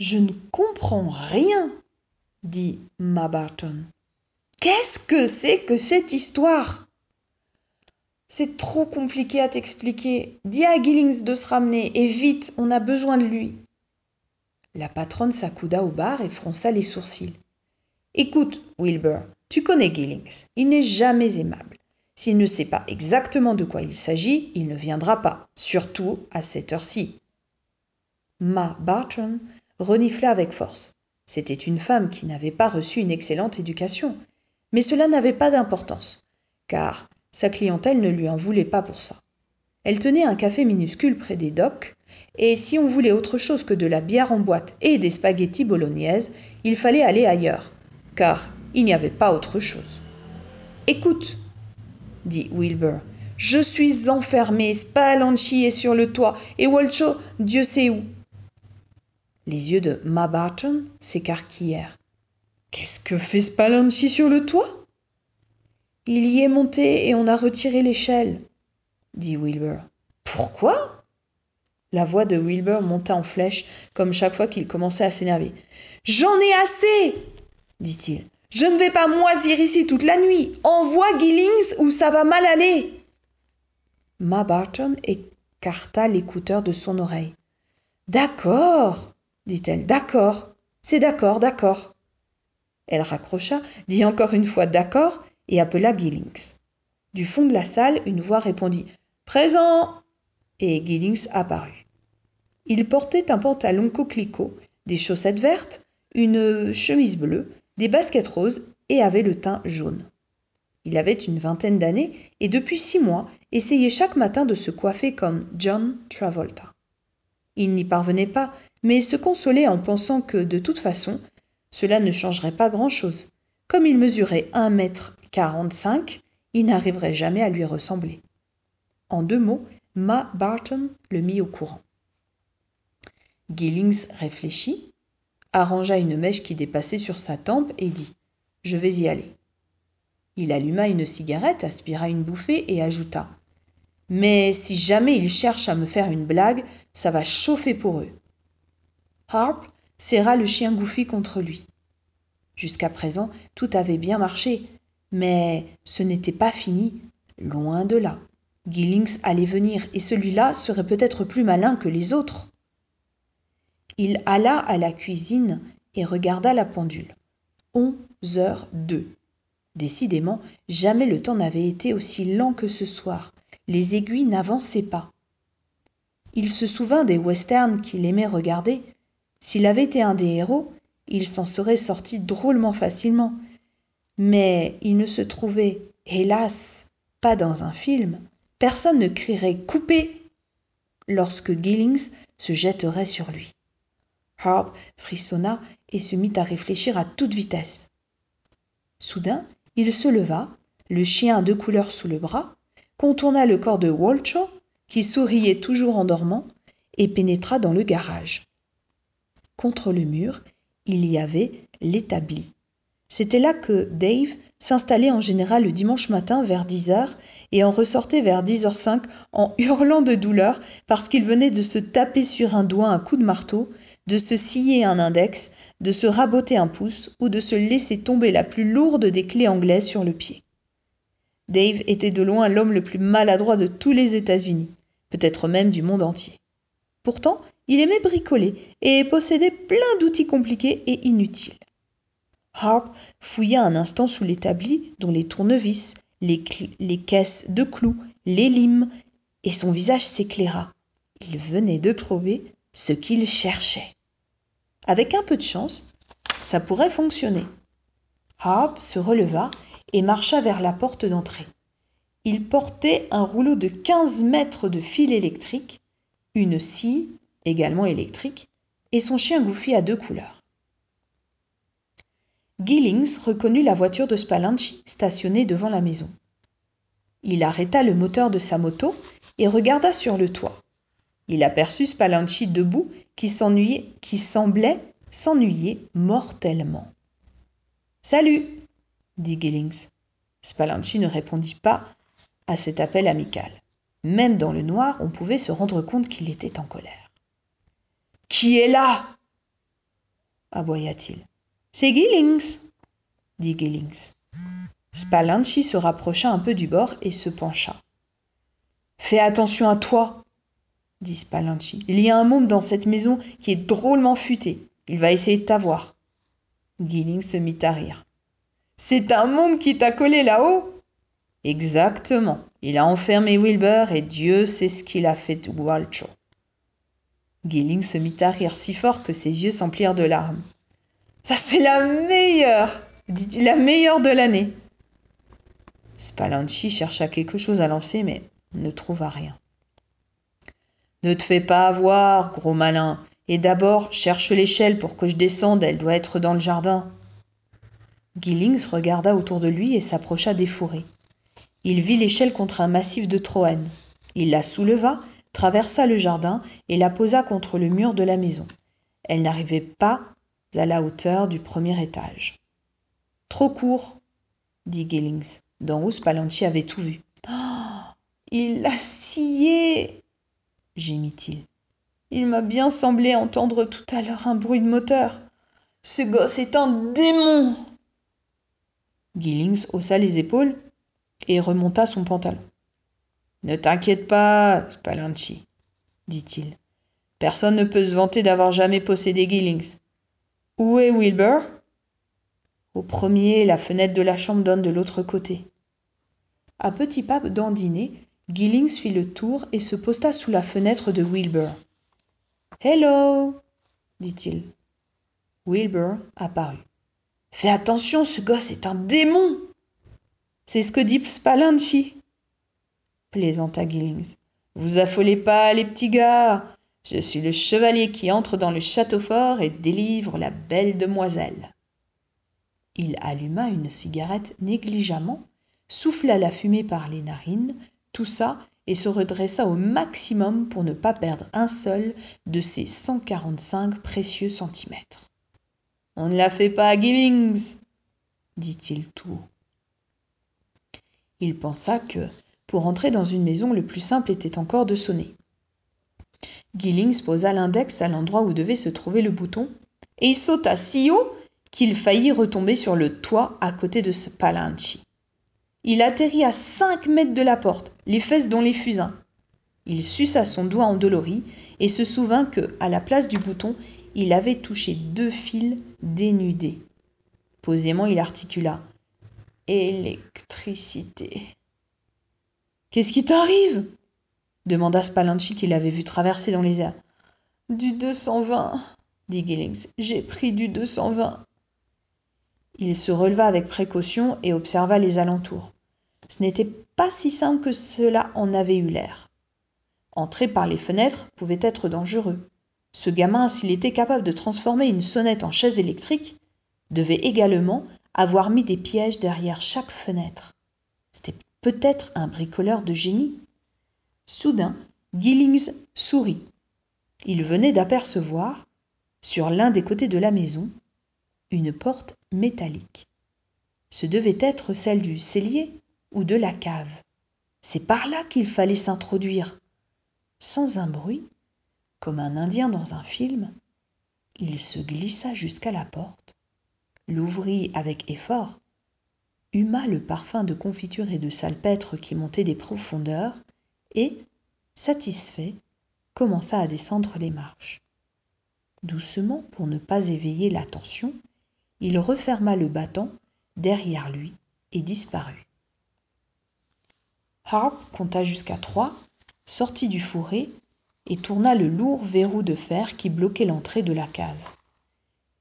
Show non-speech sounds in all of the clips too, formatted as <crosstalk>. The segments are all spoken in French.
Je ne comprends rien, dit Ma Barton. Qu'est-ce que c'est que cette histoire? C'est trop compliqué à t'expliquer. Dis à Gillings de se ramener, et vite, on a besoin de lui. La patronne s'accouda au bar et fronça les sourcils. Écoute, Wilbur, tu connais Gillings. Il n'est jamais aimable. S'il ne sait pas exactement de quoi il s'agit, il ne viendra pas, surtout à cette heure-ci. Ma Barton renifla avec force. C'était une femme qui n'avait pas reçu une excellente éducation, mais cela n'avait pas d'importance, car sa clientèle ne lui en voulait pas pour ça. Elle tenait un café minuscule près des docks, et si on voulait autre chose que de la bière en boîte et des spaghettis bolognaises, il fallait aller ailleurs, car il n'y avait pas autre chose. Écoute, dit Wilbur. Je suis enfermé, Spallanchi est sur le toit, et Walcho, Dieu sait où. Les yeux de Ma Barton s'écarquillèrent. Qu'est-ce que fait Spallanchi sur le toit Il y est monté et on a retiré l'échelle, dit Wilbur. Pourquoi? La voix de Wilbur monta en flèche, comme chaque fois qu'il commençait à s'énerver. J'en ai assez dit-il. Je ne vais pas moisir ici toute la nuit. Envoie Gillings ou ça va mal aller. Ma Barton écarta l'écouteur de son oreille. D'accord, dit-elle, d'accord, c'est d'accord, d'accord. Elle raccrocha, dit encore une fois d'accord et appela Gillings. Du fond de la salle, une voix répondit Présent et Gillings apparut. Il portait un pantalon coquelicot, des chaussettes vertes, une chemise bleue, des baskets roses et avait le teint jaune. Il avait une vingtaine d'années et depuis six mois essayait chaque matin de se coiffer comme John Travolta. Il n'y parvenait pas, mais se consolait en pensant que, de toute façon, cela ne changerait pas grand-chose. Comme il mesurait un mètre quarante-cinq, il n'arriverait jamais à lui ressembler. En deux mots, Ma Barton le mit au courant. Gillings réfléchit, arrangea une mèche qui dépassait sur sa tempe et dit Je vais y aller. Il alluma une cigarette, aspira une bouffée et ajouta Mais si jamais ils cherchent à me faire une blague, ça va chauffer pour eux. Harp serra le chien Goofy contre lui. Jusqu'à présent, tout avait bien marché, mais ce n'était pas fini, loin de là. Gillings allait venir, et celui-là serait peut-être plus malin que les autres. Il alla à la cuisine et regarda la pendule. Onze heures deux. Décidément, jamais le temps n'avait été aussi lent que ce soir. Les aiguilles n'avançaient pas. Il se souvint des westerns qu'il aimait regarder. S'il avait été un des héros, il s'en serait sorti drôlement facilement. Mais il ne se trouvait, hélas, pas dans un film. Personne ne crierait Coupé lorsque Gillings se jetterait sur lui. Harp frissonna et se mit à réfléchir à toute vitesse. Soudain, il se leva, le chien à deux couleurs sous le bras, contourna le corps de Walcho, qui souriait toujours en dormant, et pénétra dans le garage. Contre le mur, il y avait l'établi. C'était là que Dave s'installait en général le dimanche matin vers dix heures et en ressortait vers dix heures cinq en <laughs> hurlant de douleur parce qu'il venait de se taper sur un doigt un coup de marteau de se scier un index, de se raboter un pouce ou de se laisser tomber la plus lourde des clés anglaises sur le pied. Dave était de loin l'homme le plus maladroit de tous les États-Unis, peut-être même du monde entier. Pourtant, il aimait bricoler et possédait plein d'outils compliqués et inutiles. Harp fouilla un instant sous l'établi dont les tournevis, les, caisses de clous, les limes, et son visage s'éclaira. Il venait de trouver ce qu'il cherchait. Avec un peu de chance, ça pourrait fonctionner. Harp se releva et marcha vers la porte d'entrée. Il portait un rouleau de quinze mètres de fil électrique, une scie, également électrique, et son chien Goofy à deux couleurs. Gillings reconnut la voiture de Spallanchi stationnée devant la maison. Il arrêta le moteur de sa moto et regarda sur le toit. Il aperçut Spallanchi debout qui qui semblait s'ennuyer mortellement. Salut dit Gillings. Spallanchi ne répondit pas à cet appel amical. Même dans le noir, on pouvait se rendre compte qu'il était en colère. Qui est là? aboya-t-il. C'est Gillings, dit Gillings. Spallanchi se rapprocha un peu du bord et se pencha. Fais attention à toi, dit Spallanchi. Il y a un môme dans cette maison qui est drôlement futé. Il va essayer de t'avoir. Gillings se mit à rire. C'est un môme qui t'a collé là-haut Exactement. Il a enfermé Wilbur et Dieu sait ce qu'il a fait de Walcho. Gillings se mit à rire si fort que ses yeux s'emplirent de larmes. Ça fait la meilleure, la meilleure de l'année. Spallanchi chercha quelque chose à lancer, mais ne trouva rien. Ne te fais pas avoir, gros malin, et d'abord cherche l'échelle pour que je descende, elle doit être dans le jardin. Gillings regarda autour de lui et s'approcha des fourrés. Il vit l'échelle contre un massif de Troène. Il la souleva, traversa le jardin et la posa contre le mur de la maison. Elle n'arrivait pas à la hauteur du premier étage. Trop court, dit Gillings. D'en haut, Spallanchi avait tout vu. Oh, il l'a scié gémit-il. Il m'a bien semblé entendre tout à l'heure un bruit de moteur. Ce gosse est un démon Gillings haussa les épaules et remonta son pantalon. Ne t'inquiète pas, Spallanchi, dit-il. Personne ne peut se vanter d'avoir jamais possédé Gillings. Où est Wilbur? Au premier, la fenêtre de la chambre donne de l'autre côté. À petits pas dandiné, Gillings fit le tour et se posta sous la fenêtre de Wilbur. Hello dit-il. Wilbur apparut. Fais attention, ce gosse est un démon C'est ce que dit Spallanchi plaisanta Gillings. Vous affolez pas, les petits gars Je suis le chevalier qui entre dans le château fort et délivre la belle demoiselle. Il alluma une cigarette négligemment, souffla la fumée par les narines, toussa et se redressa au maximum pour ne pas perdre un seul de ses cent quarante-cinq précieux centimètres. On ne la fait pas à dit-il tout haut. Il pensa que, pour entrer dans une maison, le plus simple était encore de sonner. Gillings posa l'index à l'endroit où devait se trouver le bouton, et il sauta si haut qu'il faillit retomber sur le toit à côté de Spallanchi. Il atterrit à cinq mètres de la porte, les fesses dans les fusains. Il suça son doigt endolori et se souvint que, à la place du bouton, il avait touché deux fils dénudés. Posément, il articula Électricité. Qu'est-ce qui t'arrive? demanda Spallanchi qui l'avait vu traverser dans les airs. Du 220, dit Gillings. J'ai pris du 220. Il se releva avec précaution et observa les alentours. Ce n'était pas si simple que cela en avait eu l'air. Entrer par les fenêtres pouvait être dangereux. Ce gamin, s'il était capable de transformer une sonnette en chaise électrique, devait également avoir mis des pièges derrière chaque fenêtre. C'était peut-être un bricoleur de génie. Soudain, Gillings sourit. Il venait d'apercevoir, sur l'un des côtés de la maison, une porte métallique. Ce devait être celle du cellier ou de la cave. C'est par là qu'il fallait s'introduire. Sans un bruit, comme un Indien dans un film, il se glissa jusqu'à la porte, l'ouvrit avec effort, huma le parfum de confiture et de salpêtre qui montait des profondeurs, et, satisfait, commença à descendre les marches. Doucement, pour ne pas éveiller l'attention, il referma le battant derrière lui et disparut. Harp compta jusqu'à trois, sortit du fourré et tourna le lourd verrou de fer qui bloquait l'entrée de la cave.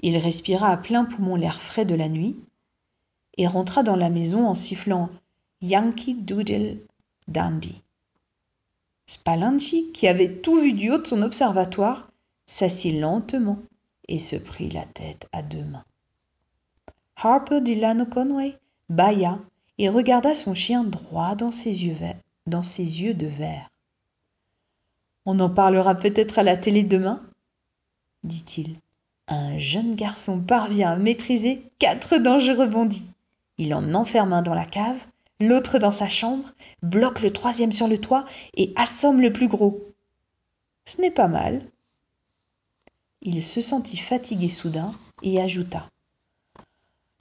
Il respira à plein poumon l'air frais de la nuit et rentra dans la maison en sifflant Yankee Doodle Dandy. Spallanchi, qui avait tout vu du haut de son observatoire, s'assit lentement et se prit la tête à deux mains. Harper Dillano Conway bâilla et regarda son chien droit dans ses yeux, dans ses yeux de verre. On en parlera peut-être à la télé demain dit-il. Un jeune garçon parvient à maîtriser quatre dangereux bandits. Il en enferme un dans la cave, l'autre dans sa chambre, bloque le troisième sur le toit et assomme le plus gros. Ce n'est pas mal. Il se sentit fatigué soudain et ajouta.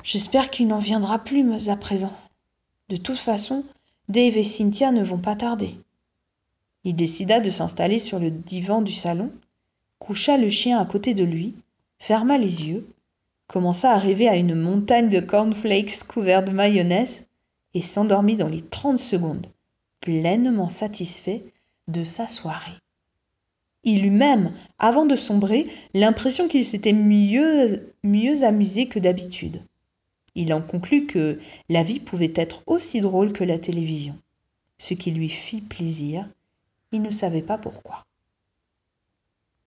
J'espère qu'il n'en viendra plus à présent. De toute façon, Dave et Cynthia ne vont pas tarder. Il décida de s'installer sur le divan du salon, coucha le chien à côté de lui, ferma les yeux, commença à rêver à une montagne de cornflakes couverts de mayonnaise et s'endormit dans les trente secondes, pleinement satisfait de sa soirée. Il eut même, avant de sombrer, l'impression qu'il s'était mieux, mieux amusé que d'habitude. Il en conclut que la vie pouvait être aussi drôle que la télévision, ce qui lui fit plaisir, il ne savait pas pourquoi.